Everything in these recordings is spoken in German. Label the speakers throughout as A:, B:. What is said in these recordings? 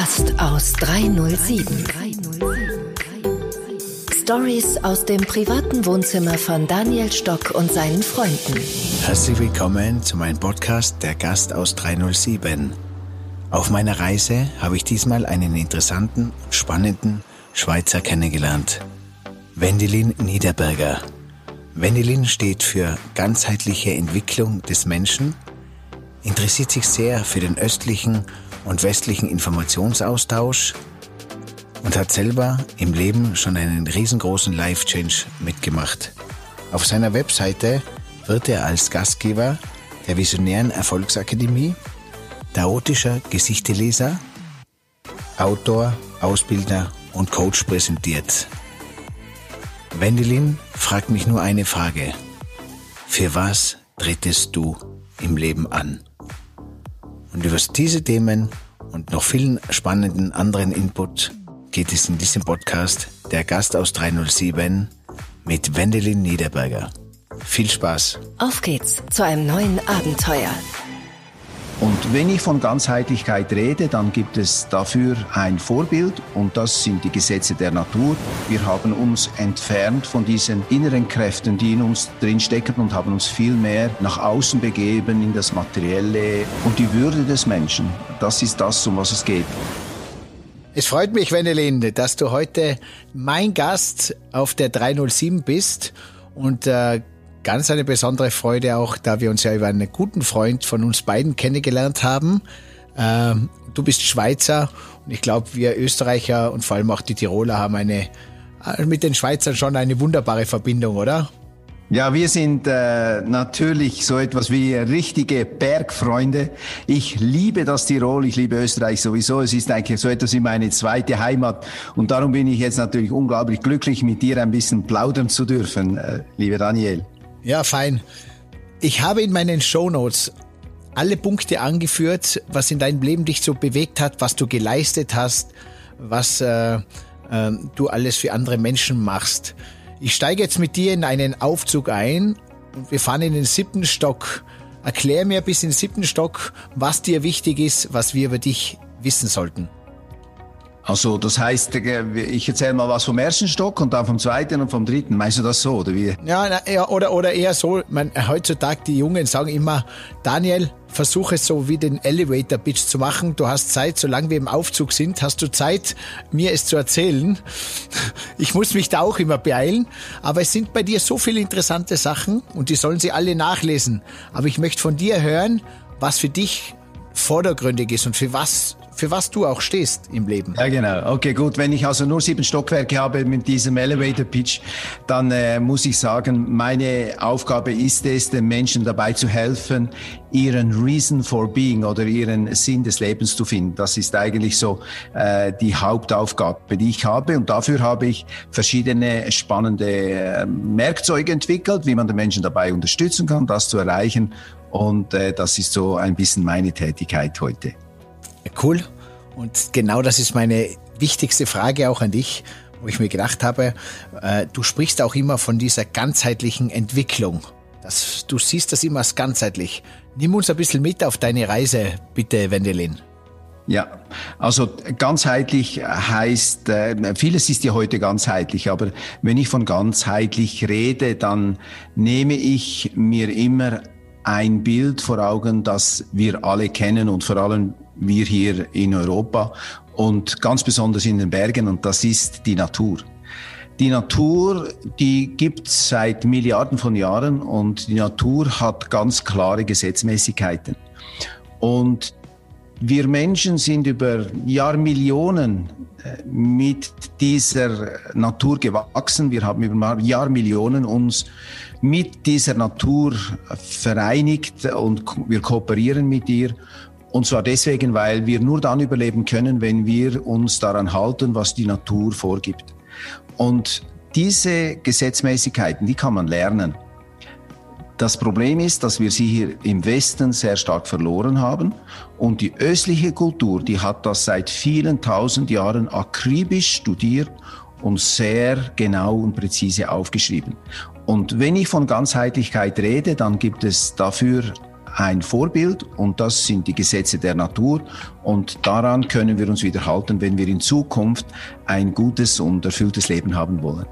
A: Gast aus 307. Stories aus dem privaten Wohnzimmer von Daniel Stock und seinen Freunden.
B: Herzlich willkommen zu meinem Podcast Der Gast aus 307. Auf meiner Reise habe ich diesmal einen interessanten und spannenden Schweizer kennengelernt. Wendelin Niederberger. Wendelin steht für ganzheitliche Entwicklung des Menschen, interessiert sich sehr für den östlichen und westlichen Informationsaustausch und hat selber im Leben schon einen riesengroßen Life-Change mitgemacht. Auf seiner Webseite wird er als Gastgeber der Visionären Erfolgsakademie, chaotischer Gesichteleser, Autor, Ausbilder und Coach präsentiert. Wendelin fragt mich nur eine Frage. Für was trittest du im Leben an? Und über diese Themen und noch vielen spannenden anderen Input geht es in diesem Podcast Der Gast aus 307 mit Wendelin Niederberger. Viel Spaß.
A: Auf geht's zu einem neuen Abenteuer.
C: Und wenn ich von Ganzheitlichkeit rede, dann gibt es dafür ein Vorbild und das sind die Gesetze der Natur. Wir haben uns entfernt von diesen inneren Kräften, die in uns drinstecken und haben uns viel mehr nach außen begeben in das Materielle und die Würde des Menschen. Das ist das, um was es geht.
B: Es freut mich, Wendelin, dass du heute mein Gast auf der 307 bist und äh, ganz eine besondere Freude auch, da wir uns ja über einen guten Freund von uns beiden kennengelernt haben. Ähm, du bist Schweizer und ich glaube, wir Österreicher und vor allem auch die Tiroler haben eine äh, mit den Schweizern schon eine wunderbare Verbindung, oder?
C: Ja, wir sind äh, natürlich so etwas wie richtige Bergfreunde. Ich liebe das Tirol, ich liebe Österreich sowieso. Es ist eigentlich so etwas wie meine zweite Heimat. Und darum bin ich jetzt natürlich unglaublich glücklich, mit dir ein bisschen plaudern zu dürfen, äh, lieber Daniel.
B: Ja, fein. Ich habe in meinen Shownotes alle Punkte angeführt, was in deinem Leben dich so bewegt hat, was du geleistet hast, was äh, äh, du alles für andere Menschen machst. Ich steige jetzt mit dir in einen Aufzug ein und wir fahren in den siebten Stock. Erklär mir bis in den siebten Stock, was dir wichtig ist, was wir über dich wissen sollten.
C: Also das heißt, äh, ich erzähle mal was vom ersten Stock und dann vom zweiten und vom dritten. Meinst du das so oder wie?
B: Ja, oder, oder eher so. Man, heutzutage die Jungen sagen immer, Daniel, versuche es so wie den Elevator Pitch zu machen. Du hast Zeit, solange wir im Aufzug sind, hast du Zeit, mir es zu erzählen. Ich muss mich da auch immer beeilen, aber es sind bei dir so viele interessante Sachen und die sollen sie alle nachlesen. Aber ich möchte von dir hören, was für dich vordergründig ist und für was für was du auch stehst im Leben.
C: Ja, genau. Okay, gut. Wenn ich also nur sieben Stockwerke habe mit diesem Elevator Pitch, dann äh, muss ich sagen, meine Aufgabe ist es, den Menschen dabei zu helfen, ihren Reason for Being oder ihren Sinn des Lebens zu finden. Das ist eigentlich so äh, die Hauptaufgabe, die ich habe. Und dafür habe ich verschiedene spannende äh, Werkzeuge entwickelt, wie man den Menschen dabei unterstützen kann, das zu erreichen. Und äh, das ist so ein bisschen meine Tätigkeit heute.
B: Cool. Und genau das ist meine wichtigste Frage auch an dich, wo ich mir gedacht habe, äh, du sprichst auch immer von dieser ganzheitlichen Entwicklung. Das, du siehst das immer als ganzheitlich. Nimm uns ein bisschen mit auf deine Reise, bitte, Wendelin.
C: Ja, also ganzheitlich heißt, äh, vieles ist ja heute ganzheitlich, aber wenn ich von ganzheitlich rede, dann nehme ich mir immer ein Bild vor Augen, das wir alle kennen und vor allem wir hier in Europa und ganz besonders in den Bergen und das ist die Natur. Die Natur, die gibt es seit Milliarden von Jahren und die Natur hat ganz klare Gesetzmäßigkeiten. Und wir Menschen sind über Jahrmillionen äh, mit dieser Natur gewachsen. Wir haben über Jahrmillionen uns mit dieser Natur vereinigt und wir kooperieren mit ihr. Und zwar deswegen, weil wir nur dann überleben können, wenn wir uns daran halten, was die Natur vorgibt. Und diese Gesetzmäßigkeiten, die kann man lernen. Das Problem ist, dass wir sie hier im Westen sehr stark verloren haben. Und die östliche Kultur, die hat das seit vielen tausend Jahren akribisch studiert und sehr genau und präzise aufgeschrieben. Und wenn ich von Ganzheitlichkeit rede, dann gibt es dafür ein Vorbild und das sind die Gesetze der Natur und daran können wir uns wieder halten, wenn wir in Zukunft ein gutes und erfülltes Leben haben wollen.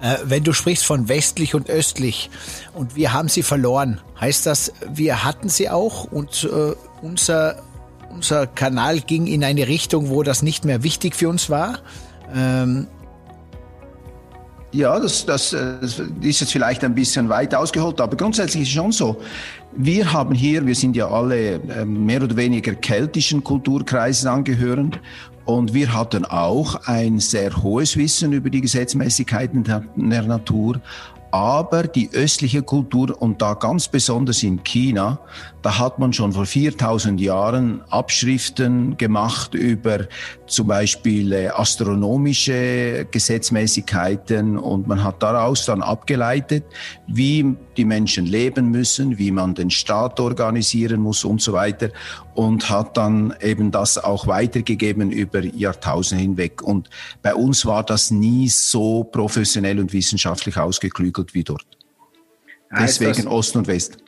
B: Äh, wenn du sprichst von westlich und östlich und wir haben sie verloren, heißt das, wir hatten sie auch und äh, unser, unser Kanal ging in eine Richtung, wo das nicht mehr wichtig für uns war? Ähm,
C: ja, das, das, das ist jetzt vielleicht ein bisschen weit ausgeholt, aber grundsätzlich ist es schon so. Wir haben hier, wir sind ja alle äh, mehr oder weniger keltischen Kulturkreisen angehörend und wir hatten auch ein sehr hohes Wissen über die Gesetzmäßigkeiten der, der Natur, aber die östliche Kultur und da ganz besonders in China, da hat man schon vor 4000 Jahren Abschriften gemacht über zum Beispiel äh, astronomische Gesetzmäßigkeiten. Und man hat daraus dann abgeleitet, wie die Menschen leben müssen, wie man den Staat organisieren muss und so weiter und hat dann eben das auch weitergegeben über Jahrtausende hinweg. Und bei uns war das nie so professionell und wissenschaftlich ausgeklügelt wie dort. Deswegen das, Ost und West.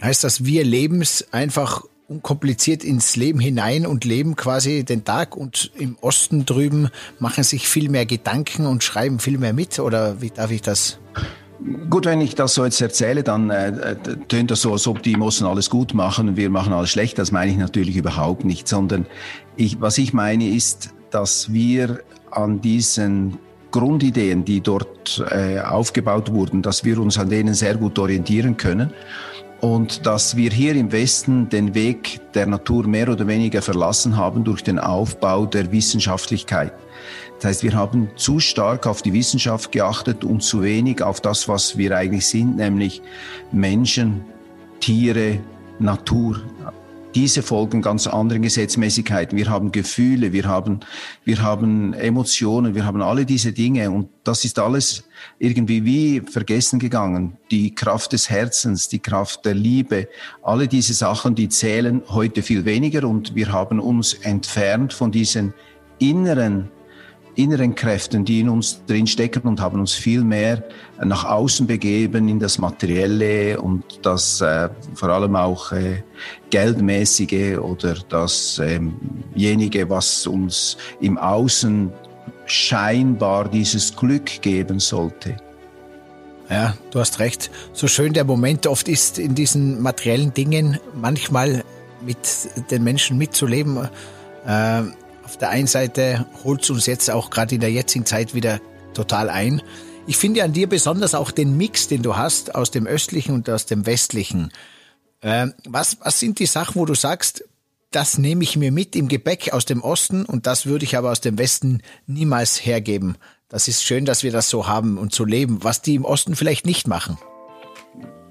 B: Heißt das, wir leben es einfach unkompliziert ins Leben hinein und leben quasi den Tag und im Osten drüben machen sich viel mehr Gedanken und schreiben viel mehr mit oder wie darf ich das?
C: Gut, wenn ich das so jetzt erzähle, dann äh, tönt das so, als ob die im Osten alles gut machen und wir machen alles schlecht. Das meine ich natürlich überhaupt nicht, sondern ich, was ich meine ist, dass wir an diesen Grundideen, die dort äh, aufgebaut wurden, dass wir uns an denen sehr gut orientieren können und dass wir hier im Westen den Weg der Natur mehr oder weniger verlassen haben durch den Aufbau der Wissenschaftlichkeit. Das heißt, wir haben zu stark auf die Wissenschaft geachtet und zu wenig auf das, was wir eigentlich sind, nämlich Menschen, Tiere, Natur. Diese folgen ganz anderen Gesetzmäßigkeiten. Wir haben Gefühle, wir haben, wir haben Emotionen, wir haben alle diese Dinge und das ist alles irgendwie wie vergessen gegangen. Die Kraft des Herzens, die Kraft der Liebe, alle diese Sachen, die zählen heute viel weniger und wir haben uns entfernt von diesen inneren inneren Kräften, die in uns drin stecken und haben uns viel mehr nach außen begeben in das Materielle und das äh, vor allem auch äh, Geldmäßige oder dasjenige, ähm was uns im Außen scheinbar dieses Glück geben sollte.
B: Ja, du hast recht. So schön der Moment oft ist, in diesen materiellen Dingen manchmal mit den Menschen mitzuleben. Äh, auf der einen Seite holt es uns jetzt auch gerade in der jetzigen Zeit wieder total ein. Ich finde an dir besonders auch den Mix, den du hast aus dem östlichen und aus dem westlichen. Äh, was, was sind die Sachen, wo du sagst, das nehme ich mir mit im Gebäck aus dem Osten und das würde ich aber aus dem Westen niemals hergeben. Das ist schön, dass wir das so haben und so leben, was die im Osten vielleicht nicht machen.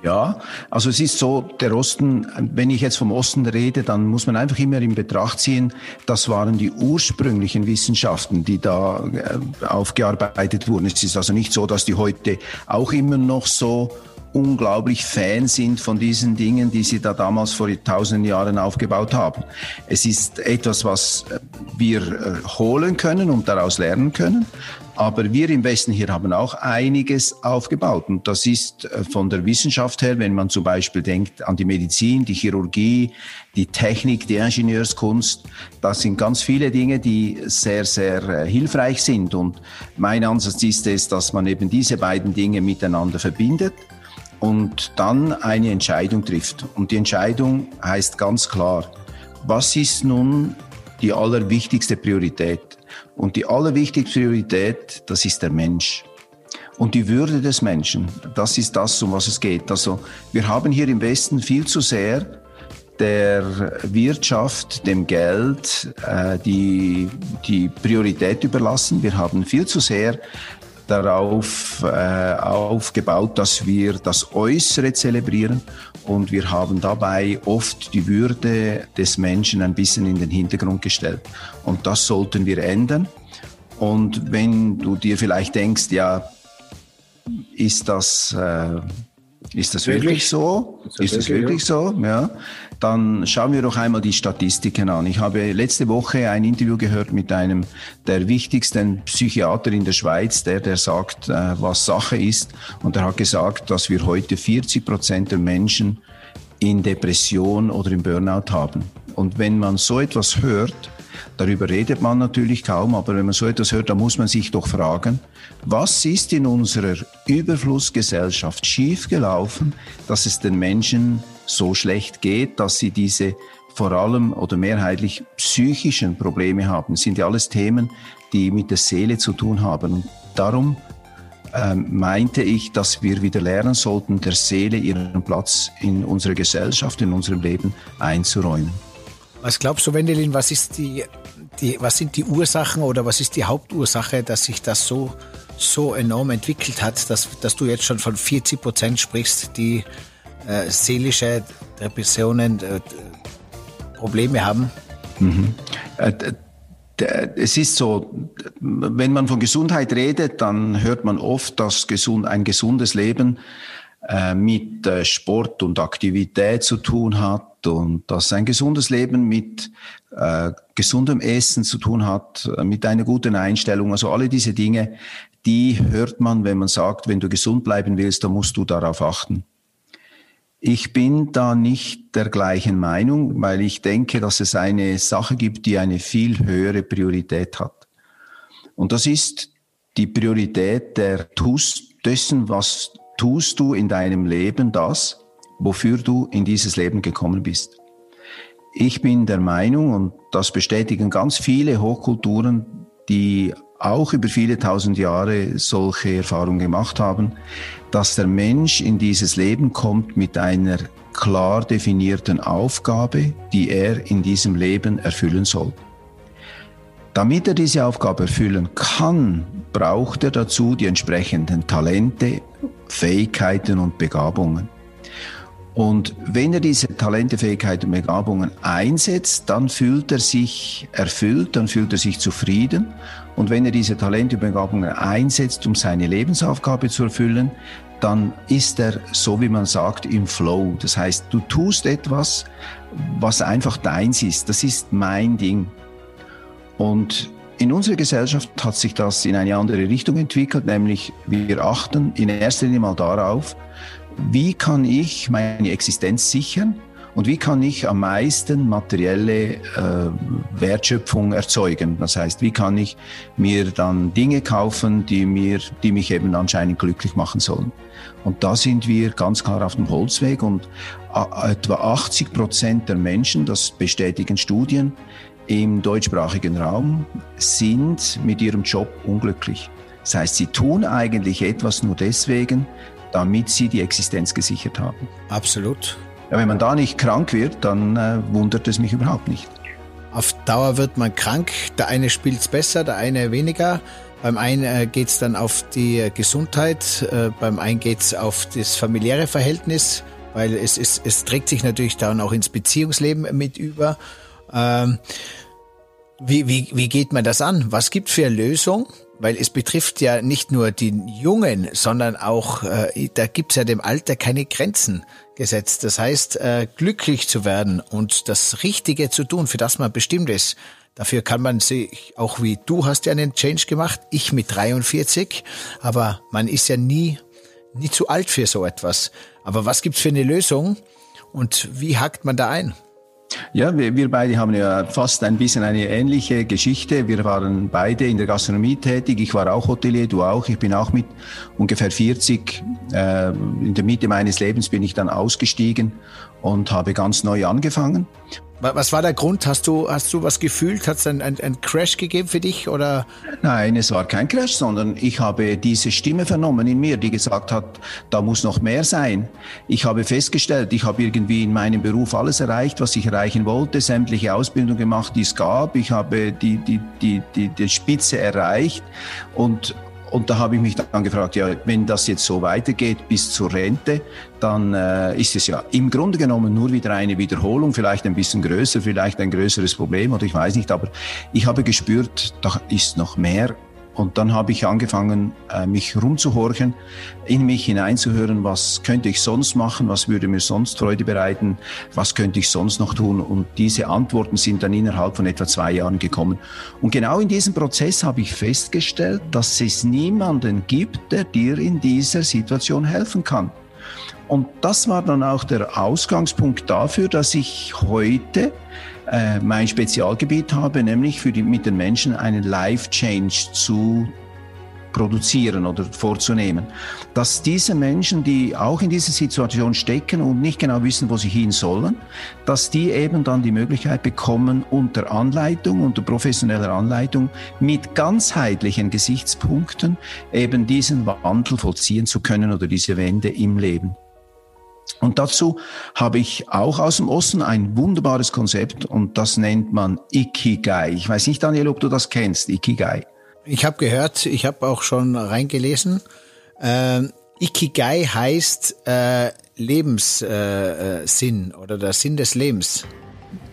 C: Ja, also es ist so, der Osten, wenn ich jetzt vom Osten rede, dann muss man einfach immer in Betracht ziehen, das waren die ursprünglichen Wissenschaften, die da äh, aufgearbeitet wurden. Es ist also nicht so, dass die heute auch immer noch so unglaublich Fan sind von diesen Dingen, die sie da damals vor tausenden Jahren aufgebaut haben. Es ist etwas, was wir äh, holen können und daraus lernen können. Aber wir im Westen hier haben auch einiges aufgebaut. Und das ist äh, von der Wissenschaft her, wenn man zum Beispiel denkt an die Medizin, die Chirurgie, die Technik, die Ingenieurskunst, das sind ganz viele Dinge, die sehr, sehr äh, hilfreich sind. Und mein Ansatz ist es, dass man eben diese beiden Dinge miteinander verbindet und dann eine Entscheidung trifft. Und die Entscheidung heißt ganz klar, was ist nun die allerwichtigste Priorität? Und die allerwichtigste Priorität, das ist der Mensch. Und die Würde des Menschen, das ist das, um was es geht. Also wir haben hier im Westen viel zu sehr der Wirtschaft, dem Geld äh, die, die Priorität überlassen. Wir haben viel zu sehr darauf äh, aufgebaut, dass wir das Äußere zelebrieren und wir haben dabei oft die Würde des Menschen ein bisschen in den Hintergrund gestellt. Und das sollten wir ändern. Und wenn du dir vielleicht denkst, ja, ist das, äh, ist das wirklich, wirklich so? Ist das, ist das wirklich, wirklich so? Ja dann schauen wir doch einmal die Statistiken an. Ich habe letzte Woche ein Interview gehört mit einem der wichtigsten Psychiater in der Schweiz, der, der sagt, äh, was Sache ist. Und er hat gesagt, dass wir heute 40 Prozent der Menschen in Depression oder im Burnout haben. Und wenn man so etwas hört, darüber redet man natürlich kaum, aber wenn man so etwas hört, dann muss man sich doch fragen, was ist in unserer Überflussgesellschaft schiefgelaufen, dass es den Menschen so schlecht geht, dass sie diese vor allem oder mehrheitlich psychischen Probleme haben. Das sind ja alles Themen, die mit der Seele zu tun haben. Und darum ähm, meinte ich, dass wir wieder lernen sollten, der Seele ihren Platz in unserer Gesellschaft, in unserem Leben einzuräumen.
B: Was glaubst du, Wendelin, was, ist die, die, was sind die Ursachen oder was ist die Hauptursache, dass sich das so, so enorm entwickelt hat, dass, dass du jetzt schon von 40 Prozent sprichst, die äh, seelische Depressionen, äh, Probleme haben?
C: Mhm. Äh, es ist so, wenn man von Gesundheit redet, dann hört man oft, dass gesund, ein gesundes Leben mit äh, Sport und Aktivität zu tun hat und dass ein gesundes Leben mit äh, gesundem Essen zu tun hat, äh, mit einer guten Einstellung. Also alle diese Dinge, die hört man, wenn man sagt, wenn du gesund bleiben willst, dann musst du darauf achten. Ich bin da nicht der gleichen Meinung, weil ich denke, dass es eine Sache gibt, die eine viel höhere Priorität hat. Und das ist die Priorität der tust, dessen, was tust du in deinem Leben das, wofür du in dieses Leben gekommen bist. Ich bin der Meinung, und das bestätigen ganz viele Hochkulturen, die auch über viele tausend Jahre solche Erfahrungen gemacht haben, dass der Mensch in dieses Leben kommt mit einer klar definierten Aufgabe, die er in diesem Leben erfüllen soll. Damit er diese Aufgabe erfüllen kann, braucht er dazu die entsprechenden Talente, Fähigkeiten und Begabungen. Und wenn er diese Talente, Fähigkeiten und Begabungen einsetzt, dann fühlt er sich erfüllt, dann fühlt er sich zufrieden. Und wenn er diese Talente und Begabungen einsetzt, um seine Lebensaufgabe zu erfüllen, dann ist er, so wie man sagt, im Flow. Das heißt, du tust etwas, was einfach deins ist. Das ist mein Ding. Und in unserer Gesellschaft hat sich das in eine andere Richtung entwickelt, nämlich wir achten in erster Linie mal darauf, wie kann ich meine Existenz sichern und wie kann ich am meisten materielle äh, Wertschöpfung erzeugen. Das heißt, wie kann ich mir dann Dinge kaufen, die, mir, die mich eben anscheinend glücklich machen sollen. Und da sind wir ganz klar auf dem Holzweg und etwa 80 Prozent der Menschen, das bestätigen Studien, im deutschsprachigen Raum sind mit ihrem Job unglücklich. Das heißt, sie tun eigentlich etwas nur deswegen, damit sie die Existenz gesichert haben.
B: Absolut.
C: Ja, wenn man da nicht krank wird, dann äh, wundert es mich überhaupt nicht.
B: Auf Dauer wird man krank. Der eine spielt es besser, der eine weniger. Beim einen äh, geht es dann auf die Gesundheit, äh, beim einen geht es auf das familiäre Verhältnis, weil es, es, es trägt sich natürlich dann auch ins Beziehungsleben mit über. Ähm, wie, wie, wie geht man das an? Was gibt für eine Lösung? Weil es betrifft ja nicht nur die Jungen, sondern auch, äh, da gibt's ja dem Alter keine Grenzen gesetzt. Das heißt, äh, glücklich zu werden und das Richtige zu tun, für das man bestimmt ist, dafür kann man sich, auch wie du hast ja einen Change gemacht, ich mit 43, aber man ist ja nie, nie zu alt für so etwas. Aber was gibt's für eine Lösung und wie hakt man da ein?
C: Ja, wir, wir beide haben ja fast ein bisschen eine ähnliche Geschichte. Wir waren beide in der Gastronomie tätig. Ich war auch Hotelier, du auch. Ich bin auch mit ungefähr 40 äh, in der Mitte meines Lebens bin ich dann ausgestiegen und habe ganz neu angefangen.
B: Was war der Grund? Hast du, hast du was gefühlt? Hat es einen ein Crash gegeben für dich? Oder?
C: Nein, es war kein Crash, sondern ich habe diese Stimme vernommen in mir, die gesagt hat, da muss noch mehr sein. Ich habe festgestellt, ich habe irgendwie in meinem Beruf alles erreicht, was ich erreichen wollte, sämtliche Ausbildung gemacht, die es gab. Ich habe die, die, die, die, die Spitze erreicht und und da habe ich mich dann gefragt, ja, wenn das jetzt so weitergeht bis zur Rente, dann äh, ist es ja im Grunde genommen nur wieder eine Wiederholung, vielleicht ein bisschen größer, vielleicht ein größeres Problem oder ich weiß nicht, aber ich habe gespürt, da ist noch mehr und dann habe ich angefangen, äh, mich rumzuhorchen, in mich hineinzuhören, was könnte ich sonst machen, was würde mir sonst Freude bereiten, was könnte ich sonst noch tun. Und diese Antworten sind dann innerhalb von etwa zwei Jahren gekommen. Und genau in diesem Prozess habe ich festgestellt, dass es niemanden gibt, der dir in dieser Situation helfen kann. Und das war dann auch der Ausgangspunkt dafür, dass ich heute äh, mein Spezialgebiet habe, nämlich für die, mit den Menschen einen Life Change zu produzieren oder vorzunehmen. Dass diese Menschen, die auch in dieser Situation stecken und nicht genau wissen, wo sie hin sollen, dass die eben dann die Möglichkeit bekommen, unter Anleitung, unter professioneller Anleitung, mit ganzheitlichen Gesichtspunkten eben diesen Wandel vollziehen zu können oder diese Wende im Leben. Und dazu habe ich auch aus dem Osten ein wunderbares Konzept und das nennt man Ikigai. Ich weiß nicht, Daniel, ob du das kennst, Ikigai.
B: Ich habe gehört, ich habe auch schon reingelesen. Äh, Ikigai heißt äh, Lebenssinn äh, oder der Sinn des Lebens.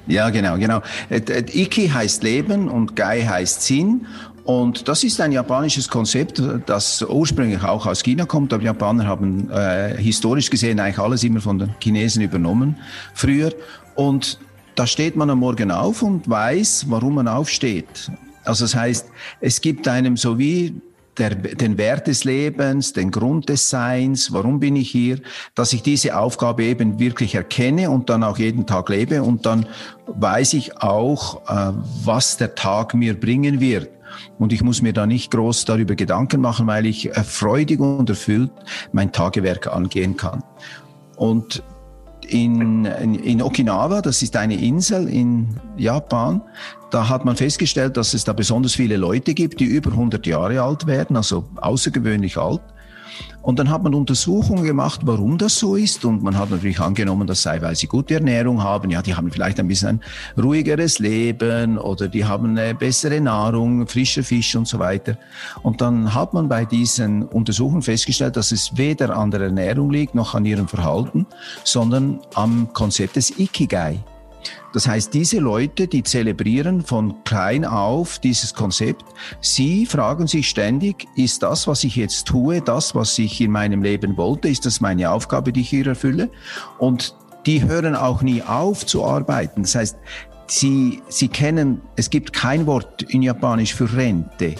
C: Ja, genau, genau. Äh, Iki heißt Leben und Gai heißt Sinn. Und das ist ein japanisches Konzept, das ursprünglich auch aus China kommt. Aber Japaner haben äh, historisch gesehen eigentlich alles immer von den Chinesen übernommen früher. Und da steht man am Morgen auf und weiß, warum man aufsteht. Also das heißt, es gibt einem so wie der, den Wert des Lebens, den Grund des Seins, warum bin ich hier, dass ich diese Aufgabe eben wirklich erkenne und dann auch jeden Tag lebe und dann weiß ich auch, äh, was der Tag mir bringen wird. Und ich muss mir da nicht groß darüber Gedanken machen, weil ich freudig und erfüllt mein Tagewerk angehen kann. Und in, in, Okinawa, das ist eine Insel in Japan, da hat man festgestellt, dass es da besonders viele Leute gibt, die über 100 Jahre alt werden, also außergewöhnlich alt. Und dann hat man Untersuchungen gemacht, warum das so ist. Und man hat natürlich angenommen, das sei, weil sie gute Ernährung haben. Ja, die haben vielleicht ein bisschen ein ruhigeres Leben oder die haben eine bessere Nahrung, frischer Fisch und so weiter. Und dann hat man bei diesen Untersuchungen festgestellt, dass es weder an der Ernährung liegt noch an ihrem Verhalten, sondern am Konzept des Ikigai. Das heißt, diese Leute, die zelebrieren von klein auf dieses Konzept, sie fragen sich ständig, ist das, was ich jetzt tue, das, was ich in meinem Leben wollte, ist das meine Aufgabe, die ich hier erfülle? Und die hören auch nie auf zu arbeiten. Das heißt, sie, sie kennen, es gibt kein Wort in Japanisch für Rente.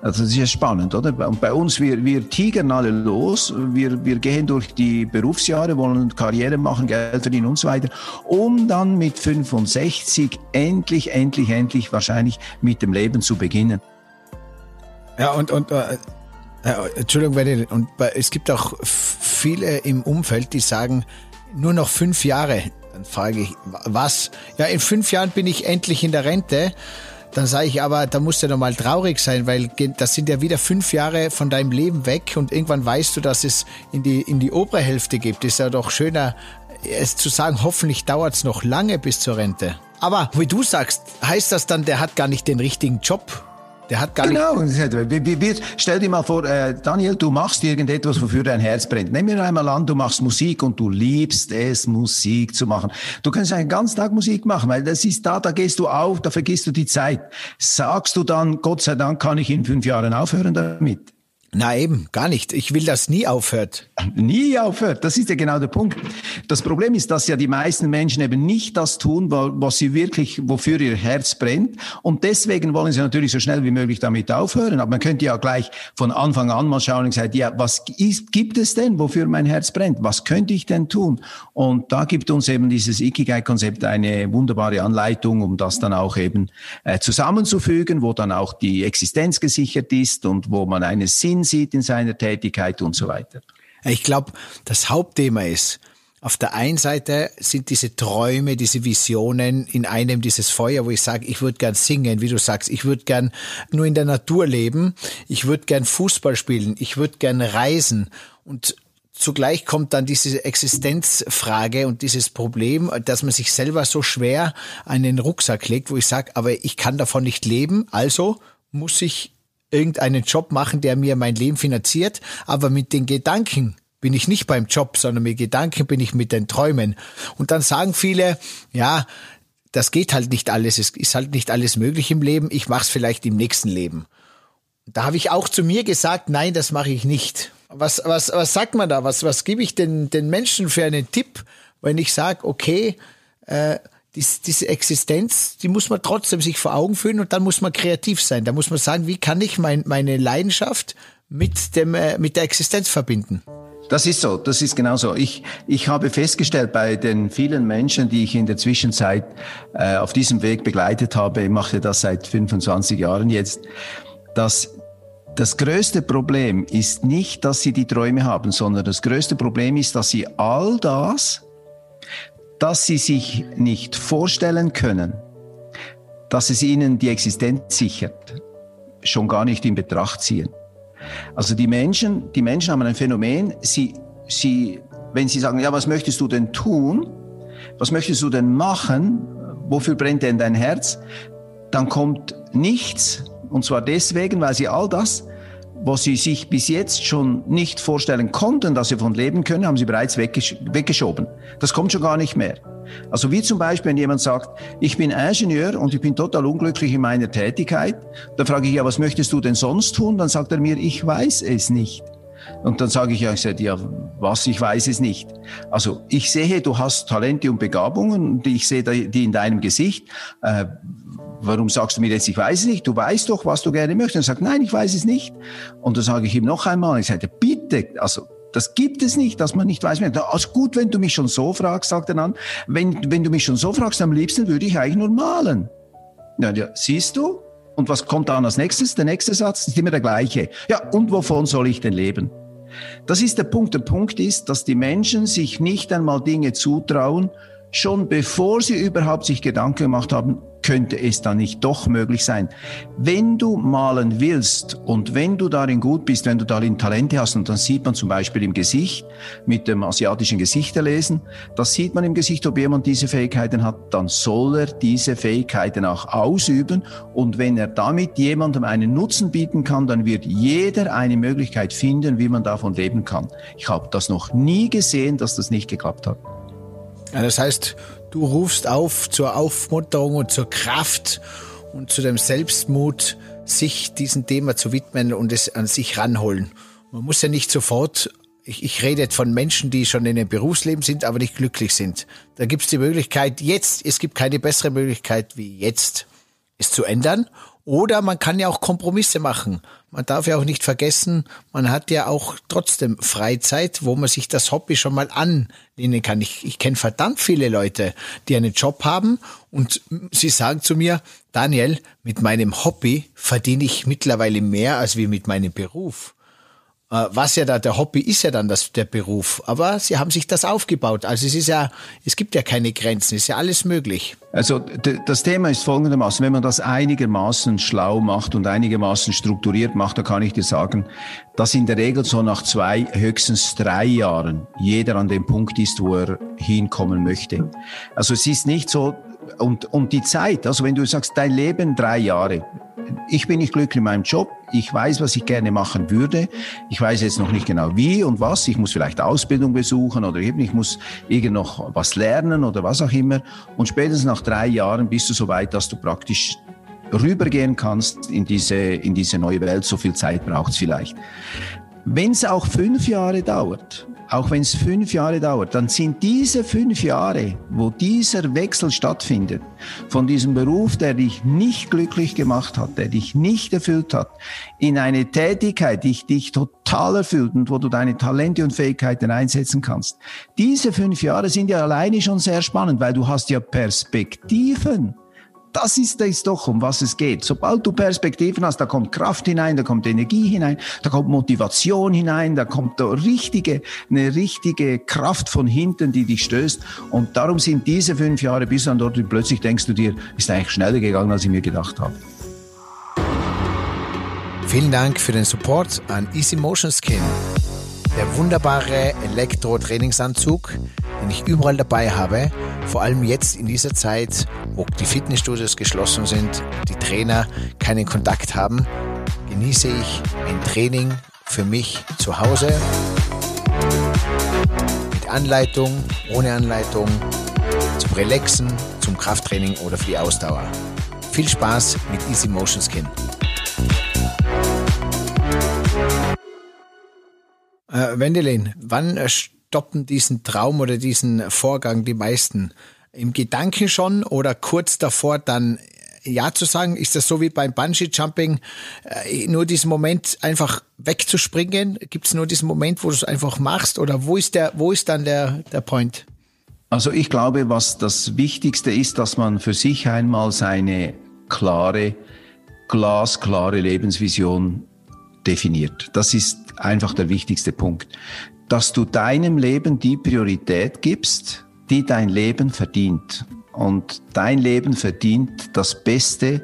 C: Also das ist ja spannend, oder? Und bei uns, wir, wir tigern alle los, wir, wir gehen durch die Berufsjahre, wollen Karriere machen, Geld verdienen und so weiter, um dann mit 65 endlich, endlich, endlich wahrscheinlich mit dem Leben zu beginnen.
B: Ja, und, und äh, äh Entschuldigung, wenn ich, und bei, es gibt auch viele im Umfeld, die sagen, nur noch fünf Jahre. Dann frage ich, was? Ja, in fünf Jahren bin ich endlich in der Rente. Dann sage ich aber, da musst du doch mal traurig sein, weil das sind ja wieder fünf Jahre von deinem Leben weg und irgendwann weißt du, dass es in die, in die obere Hälfte gibt. Ist ja doch schöner, es zu sagen, hoffentlich dauert es noch lange bis zur Rente. Aber wie du sagst, heißt das dann, der hat gar nicht den richtigen Job? Der hat gar
C: genau. nicht. stell dir mal vor, äh, Daniel, du machst irgendetwas, wofür dein Herz brennt. Nimm mir einmal an, du machst Musik und du liebst es, Musik zu machen. Du kannst einen ganzen Tag Musik machen, weil das ist da, da gehst du auf, da vergisst du die Zeit. Sagst du dann, Gott sei Dank kann ich in fünf Jahren aufhören damit?
B: Na eben, gar nicht. Ich will, dass nie aufhört.
C: Nie aufhört. Das ist ja genau der Punkt. Das Problem ist, dass ja die meisten Menschen eben nicht das tun, was sie wirklich, wofür ihr Herz brennt. Und deswegen wollen sie natürlich so schnell wie möglich damit aufhören. Aber man könnte ja gleich von Anfang an mal schauen und sagen, ja, was ist, gibt es denn, wofür mein Herz brennt? Was könnte ich denn tun? Und da gibt uns eben dieses Ikigai-Konzept eine wunderbare Anleitung, um das dann auch eben äh, zusammenzufügen, wo dann auch die Existenz gesichert ist und wo man einen Sinn Sinn sieht in seiner Tätigkeit und so weiter.
B: Ich glaube, das Hauptthema ist, auf der einen Seite sind diese Träume, diese Visionen in einem dieses Feuer, wo ich sage, ich würde gern singen, wie du sagst, ich würde gern nur in der Natur leben, ich würde gern Fußball spielen, ich würde gern reisen. Und zugleich kommt dann diese Existenzfrage und dieses Problem, dass man sich selber so schwer an den Rucksack legt, wo ich sage, aber ich kann davon nicht leben, also muss ich irgendeinen Job machen, der mir mein Leben finanziert, aber mit den Gedanken bin ich nicht beim Job, sondern mit Gedanken bin ich mit den Träumen. Und dann sagen viele, ja, das geht halt nicht alles, es ist halt nicht alles möglich im Leben, ich mache es vielleicht im nächsten Leben. Da habe ich auch zu mir gesagt, nein, das mache ich nicht. Was, was, was sagt man da? Was, was gebe ich den, den Menschen für einen Tipp, wenn ich sage, okay, äh, dies, diese Existenz, die muss man trotzdem sich vor Augen führen und dann muss man kreativ sein. Da muss man sagen, wie kann ich mein, meine Leidenschaft mit dem äh, mit der Existenz verbinden?
C: Das ist so, das ist genau so. Ich, ich habe festgestellt bei den vielen Menschen, die ich in der Zwischenzeit äh, auf diesem Weg begleitet habe, ich mache das seit 25 Jahren jetzt, dass das größte Problem ist nicht, dass sie die Träume haben, sondern das größte Problem ist, dass sie all das, das sie sich nicht vorstellen können, dass es ihnen die Existenz sichert, schon gar nicht in Betracht ziehen. Also die Menschen, die Menschen haben ein Phänomen, sie, sie, wenn sie sagen, ja, was möchtest du denn tun? Was möchtest du denn machen? Wofür brennt denn dein Herz? Dann kommt nichts. Und zwar deswegen, weil sie all das, was sie sich bis jetzt schon nicht vorstellen konnten, dass sie von leben können, haben sie bereits weggesch weggeschoben. Das kommt schon gar nicht mehr. Also wie zum Beispiel, wenn jemand sagt, ich bin Ingenieur und ich bin total unglücklich in meiner Tätigkeit, dann frage ich, ja, was möchtest du denn sonst tun? Dann sagt er mir, ich weiß es nicht. Und dann sage ich ja, ich sage, ja, was, ich weiß es nicht. Also ich sehe, du hast Talente und Begabungen und ich sehe die in deinem Gesicht. Äh, warum sagst du mir jetzt, ich weiß es nicht? Du weißt doch, was du gerne möchtest. Und er sagt, nein, ich weiß es nicht. Und dann sage ich ihm noch einmal, ich sage, bitte, also das gibt es nicht, dass man nicht weiß. Also gut, wenn du mich schon so fragst, sagt er dann, wenn, wenn du mich schon so fragst, am liebsten würde ich eigentlich nur malen. Ja, ja, siehst du? Und was kommt dann als nächstes? Der nächste Satz ist immer der gleiche. Ja, und wovon soll ich denn leben? Das ist der Punkt. Der Punkt ist, dass die Menschen sich nicht einmal Dinge zutrauen, schon bevor sie überhaupt sich Gedanken gemacht haben, könnte es dann nicht doch möglich sein. Wenn du malen willst und wenn du darin gut bist, wenn du darin Talente hast, und dann sieht man zum Beispiel im Gesicht, mit dem asiatischen Gesichterlesen, das sieht man im Gesicht, ob jemand diese Fähigkeiten hat, dann soll er diese Fähigkeiten auch ausüben und wenn er damit jemandem einen Nutzen bieten kann, dann wird jeder eine Möglichkeit finden, wie man davon leben kann. Ich habe das noch nie gesehen, dass das nicht geklappt hat.
B: Ja, das heißt, du rufst auf zur Aufmunterung und zur Kraft und zu dem Selbstmut, sich diesem Thema zu widmen und es an sich ranholen. Man muss ja nicht sofort, ich, ich rede von Menschen, die schon in einem Berufsleben sind, aber nicht glücklich sind. Da gibt es die Möglichkeit, jetzt, es gibt keine bessere Möglichkeit wie jetzt, es zu ändern. Oder man kann ja auch Kompromisse machen. Man darf ja auch nicht vergessen, man hat ja auch trotzdem Freizeit, wo man sich das Hobby schon mal anlehnen kann. Ich, ich kenne verdammt viele Leute, die einen Job haben und sie sagen zu mir, Daniel, mit meinem Hobby verdiene ich mittlerweile mehr als wie mit meinem Beruf. Äh, was ja da, der Hobby ist ja dann das, der Beruf. Aber sie haben sich das aufgebaut. Also es ist ja, es gibt ja keine Grenzen, es ist ja alles möglich.
C: Also das Thema ist folgendermaßen, wenn man das einigermaßen schlau macht und einigermaßen strukturiert macht, dann kann ich dir sagen, dass in der Regel so nach zwei, höchstens drei Jahren jeder an dem Punkt ist, wo er hinkommen möchte. Also es ist nicht so, und, und die Zeit, also wenn du sagst, dein Leben drei Jahre, ich bin nicht glücklich in meinem Job, ich weiß, was ich gerne machen würde, ich weiß jetzt noch nicht genau wie und was, ich muss vielleicht Ausbildung besuchen oder ich muss irgend noch was lernen oder was auch immer. Und spätestens nach drei Jahren bist du so weit, dass du praktisch rübergehen kannst in diese, in diese neue Welt, so viel Zeit braucht es vielleicht. Wenn es auch fünf Jahre dauert, auch wenn es fünf Jahre dauert, dann sind diese fünf Jahre, wo dieser Wechsel stattfindet, von diesem Beruf, der dich nicht glücklich gemacht hat, der dich nicht erfüllt hat, in eine Tätigkeit, die dich total erfüllt und wo du deine Talente und Fähigkeiten einsetzen kannst. Diese fünf Jahre sind ja alleine schon sehr spannend, weil du hast ja Perspektiven das ist es doch, um was es geht. Sobald du Perspektiven hast, da kommt Kraft hinein, da kommt Energie hinein, da kommt Motivation hinein, da kommt da richtige, eine richtige Kraft von hinten, die dich stößt. Und darum sind diese fünf Jahre bis an dort, und plötzlich denkst du dir, ist eigentlich schneller gegangen, als ich mir gedacht habe.
B: Vielen Dank für den Support an Easy Motion Skin. Der wunderbare Elektro-Trainingsanzug, den ich überall dabei habe, vor allem jetzt in dieser Zeit, wo die Fitnessstudios geschlossen sind, die Trainer keinen Kontakt haben, genieße ich ein Training für mich zu Hause mit Anleitung, ohne Anleitung, zum Relaxen, zum Krafttraining oder für die Ausdauer. Viel Spaß mit Easy Motion Skin. Äh, Wendelin, wann stoppen diesen Traum oder diesen Vorgang die meisten? Im Gedanken schon oder kurz davor dann Ja zu sagen? Ist das so wie beim Bungee-Jumping, äh, nur diesen Moment einfach wegzuspringen? Gibt es nur diesen Moment, wo du es einfach machst? Oder wo ist der, wo ist dann der, der Point?
C: Also ich glaube, was das Wichtigste ist, dass man für sich einmal seine klare, glasklare Lebensvision definiert. Das ist einfach der wichtigste Punkt. Dass du deinem Leben die Priorität gibst, die dein Leben verdient. Und dein Leben verdient das Beste,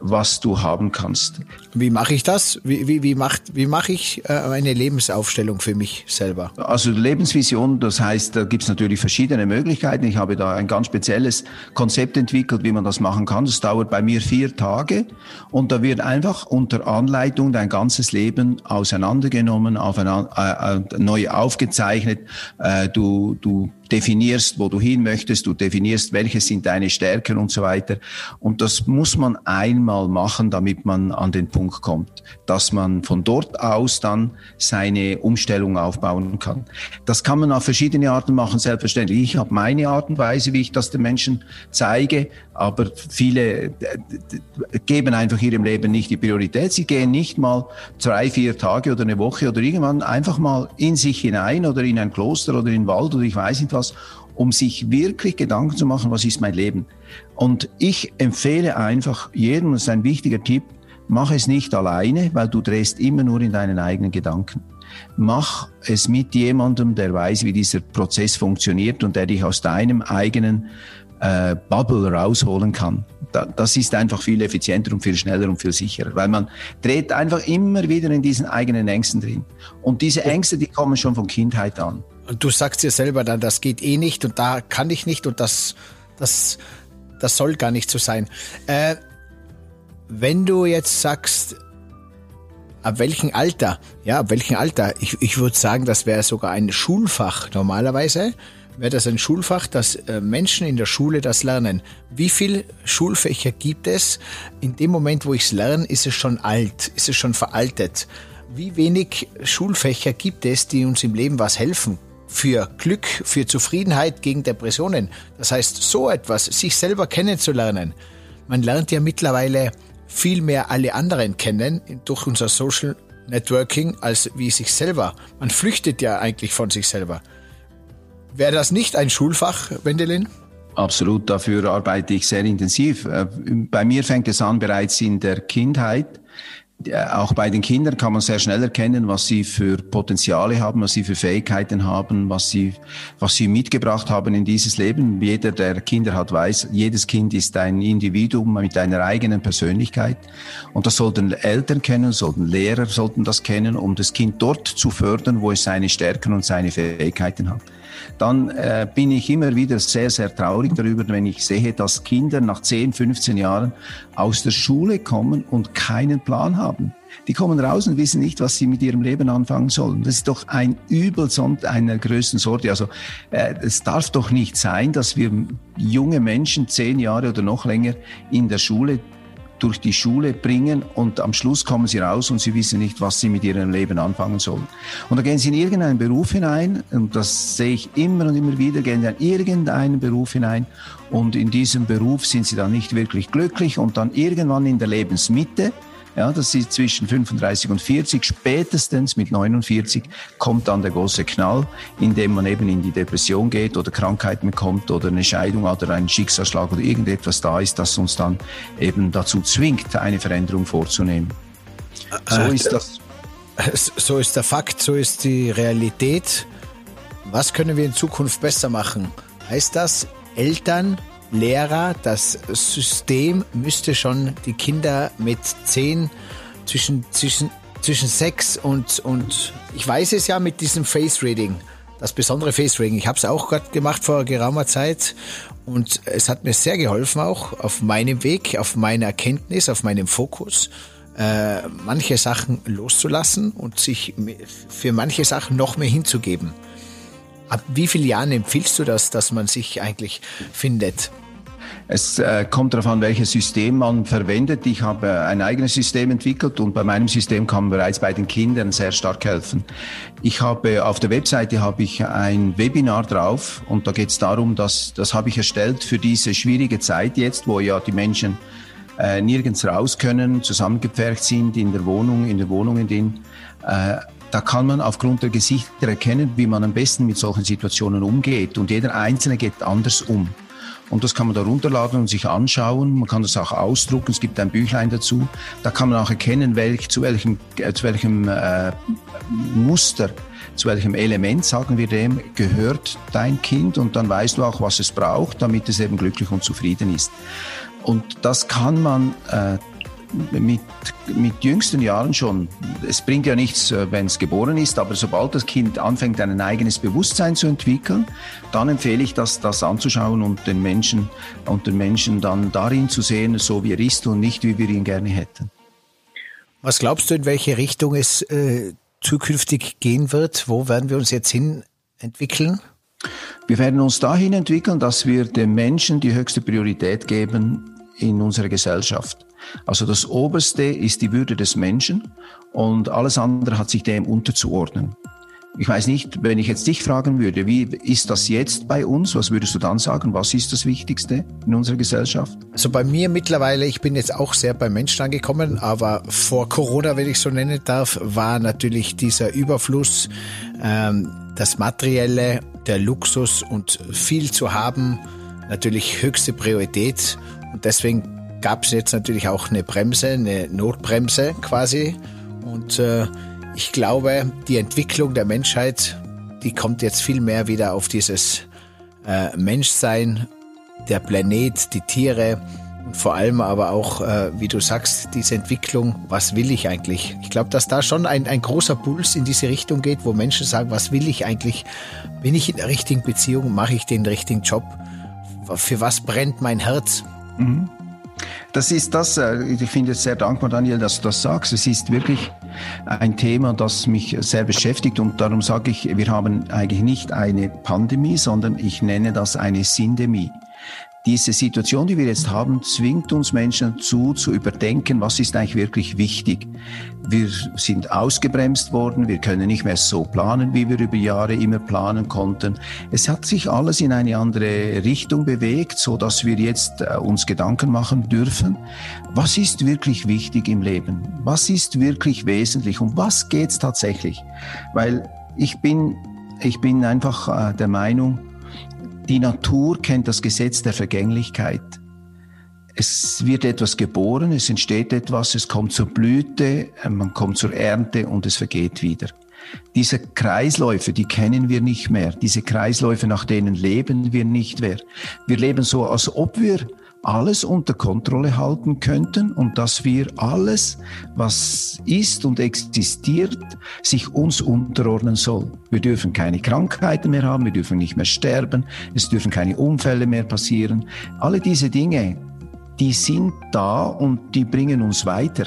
C: was du haben kannst.
B: Wie mache ich das? Wie, wie, wie mache wie mach ich äh, eine Lebensaufstellung für mich selber?
C: Also Lebensvision, das heißt, da gibt es natürlich verschiedene Möglichkeiten. Ich habe da ein ganz spezielles Konzept entwickelt, wie man das machen kann. Das dauert bei mir vier Tage und da wird einfach unter Anleitung dein ganzes Leben auseinandergenommen, aufeinander, äh, neu aufgezeichnet. Äh, du, du definierst, wo du hin möchtest, du definierst, welche sind deine Stärken und so weiter. Und das muss man einmal machen, damit man an den Punkt kommt, dass man von dort aus dann seine Umstellung aufbauen kann. Das kann man auf verschiedene Arten machen, selbstverständlich. Ich habe meine Art und Weise, wie ich das den Menschen zeige, aber viele äh, geben einfach ihrem Leben nicht die Priorität. Sie gehen nicht mal drei, vier Tage oder eine Woche oder irgendwann einfach mal in sich hinein oder in ein Kloster oder in den Wald oder ich weiß nicht was, um sich wirklich Gedanken zu machen, was ist mein Leben. Und ich empfehle einfach jedem, das ist ein wichtiger Tipp, mach es nicht alleine, weil du drehst immer nur in deinen eigenen Gedanken. Mach es mit jemandem, der weiß, wie dieser Prozess funktioniert und der dich aus deinem eigenen äh, Bubble rausholen kann. Da, das ist einfach viel effizienter und viel schneller und viel sicherer, weil man dreht einfach immer wieder in diesen eigenen Ängsten drin. Und diese Ängste, die kommen schon von Kindheit an.
B: Und du sagst dir selber dann, das geht eh nicht und da kann ich nicht und das, das, das soll gar nicht so sein. Äh, wenn du jetzt sagst, ab welchem Alter, ja, ab welchem Alter, ich, ich würde sagen, das wäre sogar ein Schulfach normalerweise, wäre das ein Schulfach, dass äh, Menschen in der Schule das lernen. Wie viele Schulfächer gibt es? In dem Moment, wo ich es lerne, ist es schon alt, ist es schon veraltet. Wie wenig Schulfächer gibt es, die uns im Leben was helfen? Für Glück, für Zufriedenheit gegen Depressionen. Das heißt, so etwas, sich selber kennenzulernen. Man lernt ja mittlerweile viel alle anderen kennen durch unser Social Networking als wie sich selber. Man flüchtet ja eigentlich von sich selber. Wäre das nicht ein Schulfach, Wendelin?
C: Absolut, dafür arbeite ich sehr intensiv. Äh, bei mir fängt es an bereits in der Kindheit. Äh, auch bei den Kindern kann man sehr schnell erkennen, was sie für Potenziale haben, was sie für Fähigkeiten haben, was sie, was sie mitgebracht haben in dieses Leben. Jeder, der Kinder hat, weiß, jedes Kind ist ein Individuum mit einer eigenen Persönlichkeit. Und das sollten Eltern kennen, sollten Lehrer sollten das kennen, um das Kind dort zu fördern, wo es seine Stärken und seine Fähigkeiten hat dann äh, bin ich immer wieder sehr, sehr traurig darüber, wenn ich sehe, dass Kinder nach 10, 15 Jahren aus der Schule kommen und keinen Plan haben. Die kommen raus und wissen nicht, was sie mit ihrem Leben anfangen sollen. Das ist doch ein Übel einer größten Sorte. Also äh, es darf doch nicht sein, dass wir junge Menschen zehn Jahre oder noch länger in der Schule durch die Schule bringen und am Schluss kommen sie raus und sie wissen nicht, was sie mit ihrem Leben anfangen sollen. Und da gehen sie in irgendeinen Beruf hinein und das sehe ich immer und immer wieder, gehen sie in irgendeinen Beruf hinein und in diesem Beruf sind sie dann nicht wirklich glücklich und dann irgendwann in der Lebensmitte ja, das ist zwischen 35 und 40. Spätestens mit 49 kommt dann der große Knall, indem man eben in die Depression geht oder Krankheiten bekommt oder eine Scheidung oder ein Schicksalsschlag oder irgendetwas da ist, das uns dann eben dazu zwingt, eine Veränderung vorzunehmen.
B: So äh, ist das. So ist der Fakt, so ist die Realität. Was können wir in Zukunft besser machen? Heißt das, Eltern Lehrer, das System müsste schon die Kinder mit zehn zwischen, zwischen, zwischen sechs und, und ich weiß es ja mit diesem Face Reading, das besondere Face Reading. Ich habe es auch gerade gemacht vor geraumer Zeit und es hat mir sehr geholfen auch auf meinem Weg, auf meiner Erkenntnis, auf meinem Fokus äh, manche Sachen loszulassen und sich für manche Sachen noch mehr hinzugeben. Ab wie vielen Jahren empfiehlst du das, dass man sich eigentlich findet?
C: Es äh, kommt darauf an, welches System man verwendet. Ich habe ein eigenes System entwickelt und bei meinem System kann man bereits bei den Kindern sehr stark helfen. Ich habe auf der Webseite habe ich ein Webinar drauf und da geht es darum, dass das habe ich erstellt für diese schwierige Zeit jetzt, wo ja die Menschen äh, nirgends raus können, zusammengepfercht sind in der Wohnung, in der Wohnung, in denen äh, da kann man aufgrund der Gesichter erkennen, wie man am besten mit solchen Situationen umgeht. Und jeder Einzelne geht anders um. Und das kann man da runterladen und sich anschauen. Man kann das auch ausdrucken. Es gibt ein Büchlein dazu. Da kann man auch erkennen, welch, zu welchem, äh, zu welchem äh, Muster, zu welchem Element, sagen wir dem, gehört dein Kind. Und dann weißt du auch, was es braucht, damit es eben glücklich und zufrieden ist. Und das kann man äh, mit, mit jüngsten Jahren schon. Es bringt ja nichts, äh, wenn es geboren ist, aber sobald das Kind anfängt, ein eigenes Bewusstsein zu entwickeln, dann empfehle ich das, das anzuschauen und den Menschen und den Menschen dann darin zu sehen, so wie er ist und nicht, wie wir ihn gerne hätten.
B: Was glaubst du, in welche Richtung es äh, zukünftig gehen wird? Wo werden wir uns jetzt hin entwickeln?
C: Wir werden uns dahin entwickeln, dass wir dem Menschen die höchste Priorität geben in unserer Gesellschaft. Also das Oberste ist die Würde des Menschen und alles andere hat sich dem unterzuordnen. Ich weiß nicht, wenn ich jetzt dich fragen würde, wie ist das jetzt bei uns? Was würdest du dann sagen? Was ist das Wichtigste in unserer Gesellschaft?
B: Also bei mir mittlerweile, ich bin jetzt auch sehr beim Menschen angekommen, aber vor Corona, wenn ich so nennen darf, war natürlich dieser Überfluss, ähm, das Materielle, der Luxus und viel zu haben, natürlich höchste Priorität. Und deswegen gab es jetzt natürlich auch eine Bremse, eine Notbremse quasi. Und äh, ich glaube, die Entwicklung der Menschheit, die kommt jetzt viel mehr wieder auf dieses äh, Menschsein, der Planet, die Tiere und vor allem aber auch, äh, wie du sagst, diese Entwicklung, was will ich eigentlich? Ich glaube, dass da schon ein, ein großer Puls in diese Richtung geht, wo Menschen sagen, was will ich eigentlich? Bin ich in der richtigen Beziehung? Mache ich den richtigen Job? Für was brennt mein Herz? Mhm.
C: Das ist das, äh, ich finde es sehr dankbar, Daniel, dass du das sagst. Es ist wirklich ein Thema, das mich sehr beschäftigt und darum sage ich, wir haben eigentlich nicht eine Pandemie, sondern ich nenne das eine Sindemie diese Situation, die wir jetzt haben, zwingt uns Menschen zu, zu überdenken, was ist eigentlich wirklich wichtig. Wir sind ausgebremst worden, wir können nicht mehr so planen, wie wir über Jahre immer planen konnten. Es hat sich alles in eine andere Richtung bewegt, so dass wir jetzt äh, uns Gedanken machen dürfen, was ist wirklich wichtig im Leben? Was ist wirklich wesentlich? Um was geht's tatsächlich? Weil ich bin, ich bin einfach äh, der Meinung, die Natur kennt das Gesetz der Vergänglichkeit. Es wird etwas geboren, es entsteht etwas, es kommt zur Blüte, man kommt zur Ernte und es vergeht wieder. Diese Kreisläufe, die kennen wir nicht mehr. Diese Kreisläufe, nach denen leben wir nicht mehr. Wir leben so, als ob wir alles unter Kontrolle halten könnten und dass wir alles, was ist und existiert, sich uns unterordnen soll. Wir dürfen keine Krankheiten mehr haben, wir dürfen nicht mehr sterben, es dürfen keine Unfälle mehr passieren. Alle diese Dinge, die sind da und die bringen uns weiter.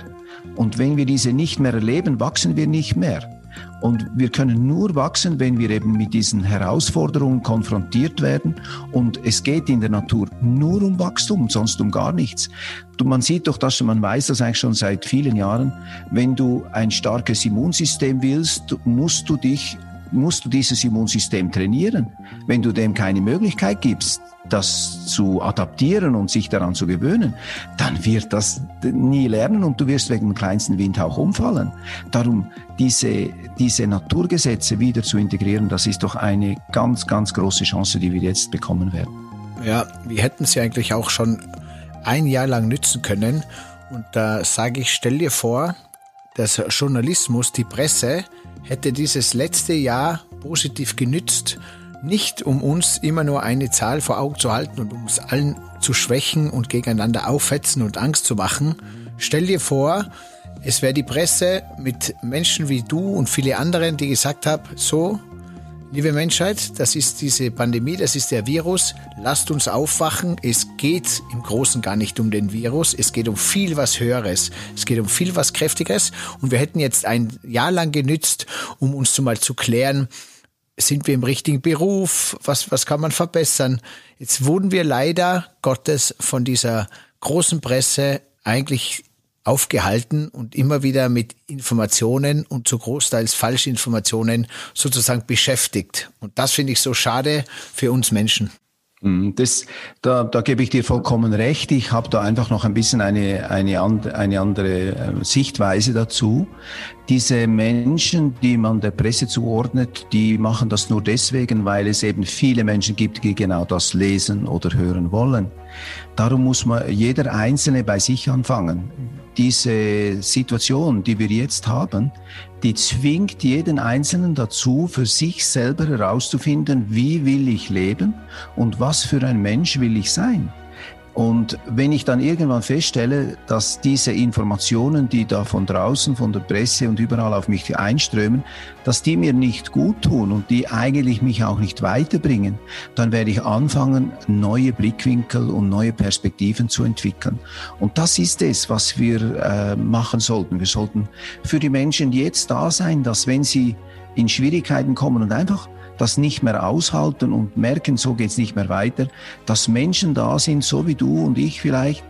C: Und wenn wir diese nicht mehr erleben, wachsen wir nicht mehr. Und wir können nur wachsen, wenn wir eben mit diesen Herausforderungen konfrontiert werden. Und es geht in der Natur nur um Wachstum, sonst um gar nichts. Man sieht doch dass man weiß das eigentlich schon seit vielen Jahren, wenn du ein starkes Immunsystem willst, musst du dich musst du dieses Immunsystem trainieren. Wenn du dem keine Möglichkeit gibst, das zu adaptieren und sich daran zu gewöhnen, dann wird das nie lernen und du wirst wegen dem kleinsten Windhauch umfallen. Darum diese, diese Naturgesetze wieder zu integrieren, das ist doch eine ganz, ganz große Chance, die wir jetzt bekommen werden.
B: Ja, wir hätten sie eigentlich auch schon ein Jahr lang nützen können. Und da sage ich, stell dir vor, dass Journalismus, die Presse, hätte dieses letzte Jahr positiv genützt, nicht um uns immer nur eine Zahl vor Augen zu halten und uns allen zu schwächen und gegeneinander auffetzen und Angst zu machen. Stell dir vor, es wäre die Presse mit Menschen wie du und viele anderen, die gesagt haben, so, liebe Menschheit, das ist diese Pandemie, das ist der Virus, lasst uns aufwachen. Es geht im Großen gar nicht um den Virus, es geht um viel was Höheres, es geht um viel was Kräftiges und wir hätten jetzt ein Jahr lang genützt, um uns zumal zu klären, sind wir im richtigen Beruf? Was, was kann man verbessern? Jetzt wurden wir leider Gottes von dieser großen Presse eigentlich aufgehalten und immer wieder mit Informationen und zu großteils falsche Informationen sozusagen beschäftigt. Und das finde ich so schade für uns Menschen.
C: Mhm, das, da, da gebe ich dir vollkommen recht. Ich habe da einfach noch ein bisschen eine, eine, eine andere äh, Sichtweise dazu. Diese Menschen, die man der Presse zuordnet, die machen das nur deswegen, weil es eben viele Menschen gibt, die genau das lesen oder hören wollen. Darum muss man jeder Einzelne bei sich anfangen. Diese Situation, die wir jetzt haben, die zwingt jeden Einzelnen dazu, für sich selber herauszufinden, wie will ich leben und was für ein Mensch will ich sein. Und wenn ich dann irgendwann feststelle, dass diese Informationen, die da von draußen, von der Presse und überall auf mich einströmen, dass die mir nicht gut tun und die eigentlich mich auch nicht weiterbringen, dann werde ich anfangen, neue Blickwinkel und neue Perspektiven zu entwickeln. Und das ist es, was wir äh, machen sollten. Wir sollten für die Menschen jetzt da sein, dass wenn sie in Schwierigkeiten kommen und einfach das nicht mehr aushalten und merken, so geht's nicht mehr weiter, dass Menschen da sind, so wie du und ich vielleicht,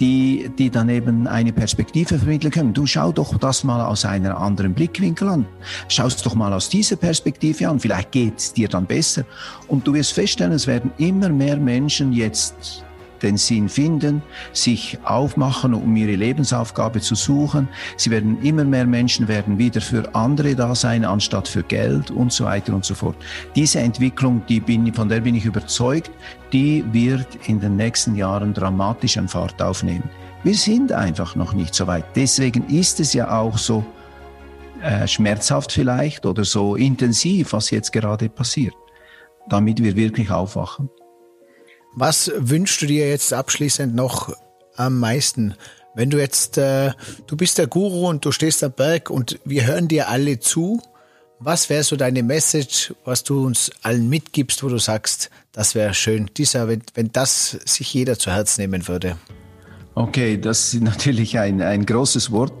C: die, die dann eben eine Perspektive vermitteln können. Du schau doch das mal aus einer anderen Blickwinkel an. Schau es doch mal aus dieser Perspektive an. Vielleicht geht's dir dann besser. Und du wirst feststellen, es werden immer mehr Menschen jetzt den Sinn finden, sich aufmachen, um ihre Lebensaufgabe zu suchen. Sie werden immer mehr Menschen werden wieder für andere da sein, anstatt für Geld und so weiter und so fort. Diese Entwicklung, die bin, von der bin ich überzeugt, die wird in den nächsten Jahren dramatisch an Fahrt aufnehmen. Wir sind einfach noch nicht so weit. Deswegen ist es ja auch so äh, schmerzhaft vielleicht oder so intensiv, was jetzt gerade passiert, damit wir wirklich aufwachen.
B: Was wünschst du dir jetzt abschließend noch am meisten? Wenn du jetzt, äh, du bist der Guru und du stehst am Berg und wir hören dir alle zu, was wäre so deine Message, was du uns allen mitgibst, wo du sagst, das wäre schön, dieser, wenn, wenn das sich jeder zu Herzen nehmen würde?
C: Okay, das ist natürlich ein, ein großes Wort.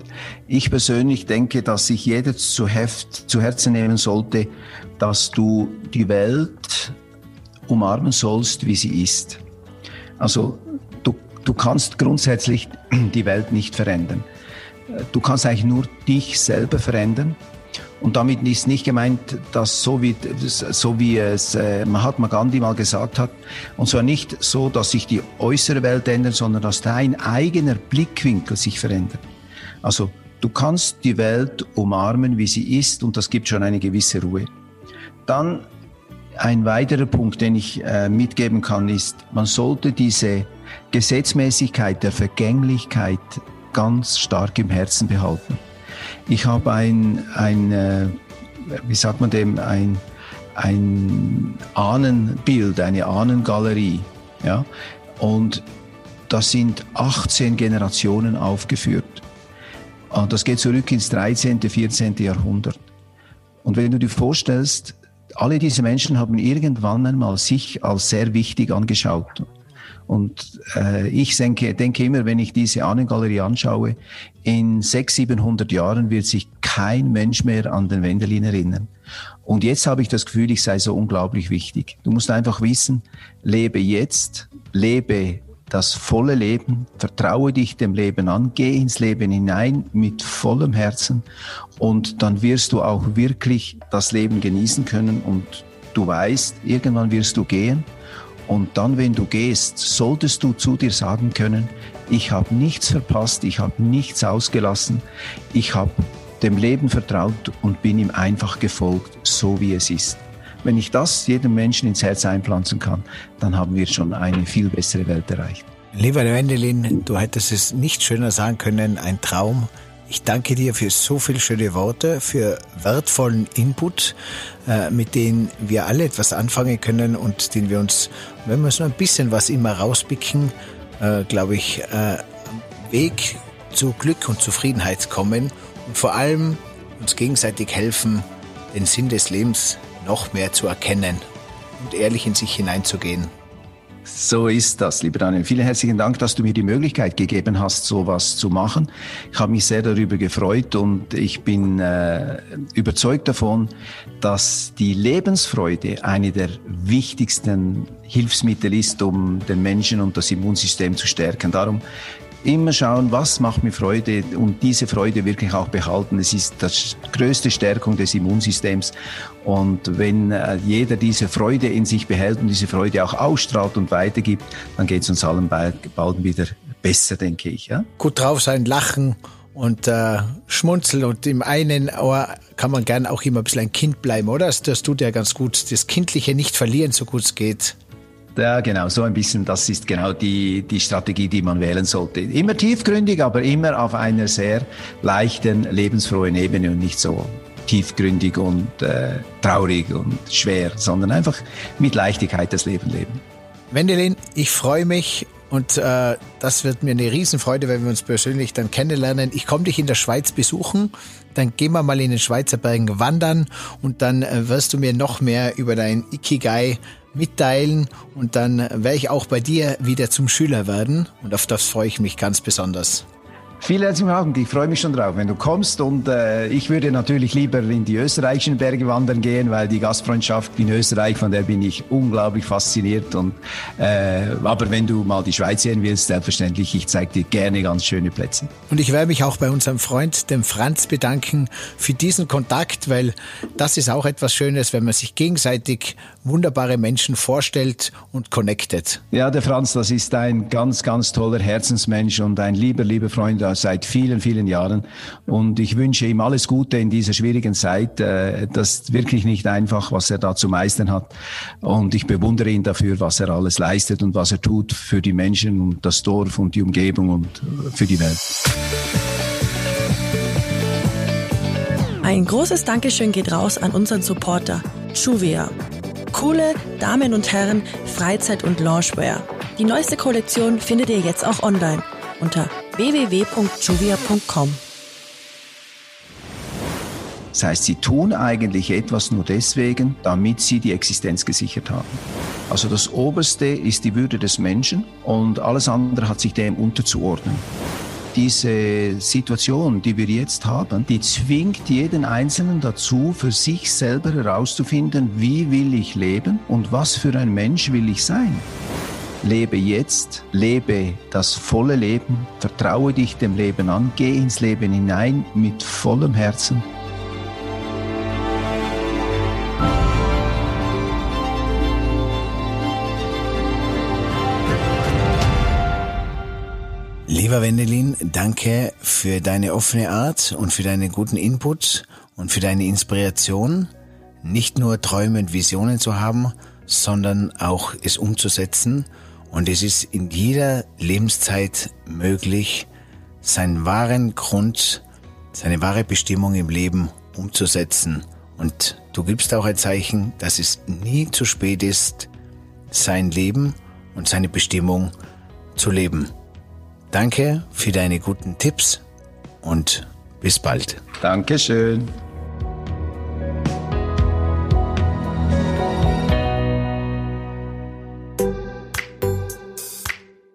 C: Ich persönlich denke, dass sich jeder zu, Heft, zu Herzen nehmen sollte, dass du die Welt umarmen sollst, wie sie ist. Also du, du kannst grundsätzlich die Welt nicht verändern. Du kannst eigentlich nur dich selber verändern. Und damit ist nicht gemeint, dass so wie, so wie es äh, Mahatma Gandhi mal gesagt hat, und zwar nicht so, dass sich die äußere Welt ändert, sondern dass dein eigener Blickwinkel sich verändert. Also du kannst die Welt umarmen, wie sie ist, und das gibt schon eine gewisse Ruhe. Dann ein weiterer Punkt, den ich äh, mitgeben kann, ist, man sollte diese Gesetzmäßigkeit der Vergänglichkeit ganz stark im Herzen behalten. Ich habe ein, ein äh, wie sagt man dem, ein, ein Ahnenbild, eine Ahnengalerie. Ja? Und da sind 18 Generationen aufgeführt. Und das geht zurück ins 13., 14. Jahrhundert. Und wenn du dir vorstellst, alle diese Menschen haben irgendwann einmal sich als sehr wichtig angeschaut. Und äh, ich denke, denke immer, wenn ich diese Ahnengalerie anschaue, in 600, 700 Jahren wird sich kein Mensch mehr an den Wendelin erinnern. Und jetzt habe ich das Gefühl, ich sei so unglaublich wichtig. Du musst einfach wissen, lebe jetzt, lebe das volle Leben, vertraue dich dem Leben an, geh ins Leben hinein mit vollem Herzen und dann wirst du auch wirklich das Leben genießen können und du weißt, irgendwann wirst du gehen und dann, wenn du gehst, solltest du zu dir sagen können, ich habe nichts verpasst, ich habe nichts ausgelassen, ich habe dem Leben vertraut und bin ihm einfach gefolgt, so wie es ist. Wenn ich das jedem Menschen ins Herz einpflanzen kann, dann haben wir schon eine viel bessere Welt erreicht.
B: Lieber Wendelin, du hättest es nicht schöner sagen können, ein Traum. Ich danke dir für so viele schöne Worte, für wertvollen Input, äh, mit denen wir alle etwas anfangen können und den wir uns, wenn wir so ein bisschen was immer rauspicken, äh, glaube ich, äh, Weg zu Glück und Zufriedenheit kommen und vor allem uns gegenseitig helfen, den Sinn des Lebens noch mehr zu erkennen und ehrlich in sich hineinzugehen.
C: So ist das, lieber Daniel. Vielen herzlichen Dank, dass du mir die Möglichkeit gegeben hast, sowas zu machen. Ich habe mich sehr darüber gefreut und ich bin äh, überzeugt davon, dass die Lebensfreude eine der wichtigsten Hilfsmittel ist, um den Menschen und das Immunsystem zu stärken. Darum Immer schauen, was macht mir Freude und diese Freude wirklich auch behalten. Es ist das größte Stärkung des Immunsystems. Und wenn äh, jeder diese Freude in sich behält und diese Freude auch ausstrahlt und weitergibt, dann geht es uns allen bald, bald wieder besser, denke ich. Ja?
B: Gut drauf sein, lachen und äh, schmunzeln und im einen Ohr kann man gern auch immer ein bisschen ein Kind bleiben, oder? Das tut ja ganz gut. Das Kindliche nicht verlieren, so gut es geht.
C: Ja, genau, so ein bisschen, das ist genau die, die Strategie, die man wählen sollte. Immer tiefgründig, aber immer auf einer sehr leichten, lebensfrohen Ebene und nicht so tiefgründig und äh, traurig und schwer, sondern einfach mit Leichtigkeit das Leben leben.
B: Wendelin, ich freue mich und äh, das wird mir eine Riesenfreude, wenn wir uns persönlich dann kennenlernen. Ich komme dich in der Schweiz besuchen, dann gehen wir mal in den Schweizer Bergen wandern und dann äh, wirst du mir noch mehr über dein Ikigai mitteilen und dann werde ich auch bei dir wieder zum Schüler werden und auf das freue ich mich ganz besonders.
C: Vielen herzlichen Dank. Ich freue mich schon drauf, wenn du kommst. Und äh, ich würde natürlich lieber in die österreichischen Berge wandern gehen, weil die Gastfreundschaft in Österreich, von der bin ich unglaublich fasziniert. Und, äh, aber wenn du mal die Schweiz sehen willst, selbstverständlich, ich zeige dir gerne ganz schöne Plätze.
B: Und ich werde mich auch bei unserem Freund, dem Franz, bedanken für diesen Kontakt, weil das ist auch etwas Schönes, wenn man sich gegenseitig wunderbare Menschen vorstellt und connectet.
C: Ja, der Franz, das ist ein ganz, ganz toller Herzensmensch und ein lieber, lieber Freund seit vielen, vielen Jahren. Und ich wünsche ihm alles Gute in dieser schwierigen Zeit. Äh, das ist wirklich nicht einfach, was er da zu meistern hat. Und ich bewundere ihn dafür, was er alles leistet und was er tut für die Menschen und das Dorf und die Umgebung und für die Welt.
D: Ein großes Dankeschön geht raus an unseren Supporter, Juvia. Coole Damen und Herren Freizeit- und Loungewear. Die neueste Kollektion findet ihr jetzt auch online unter www.juvia.com.
C: Das heißt, sie tun eigentlich etwas nur deswegen, damit sie die Existenz gesichert haben. Also das Oberste ist die Würde des Menschen und alles andere hat sich dem unterzuordnen. Diese Situation, die wir jetzt haben, die zwingt jeden Einzelnen dazu, für sich selber herauszufinden, wie will ich leben und was für ein Mensch will ich sein. Lebe jetzt, lebe das volle Leben, vertraue dich dem Leben an, geh ins Leben hinein mit vollem Herzen.
E: Lieber Wendelin, danke für deine offene Art und für deinen guten Input und für deine Inspiration, nicht nur Träume und Visionen zu haben, sondern auch es umzusetzen und es ist in jeder Lebenszeit möglich, seinen wahren Grund, seine wahre Bestimmung im Leben umzusetzen. Und du gibst auch ein Zeichen, dass es nie zu spät ist, sein Leben und seine Bestimmung zu leben. Danke für deine guten Tipps und bis bald.
C: Dankeschön.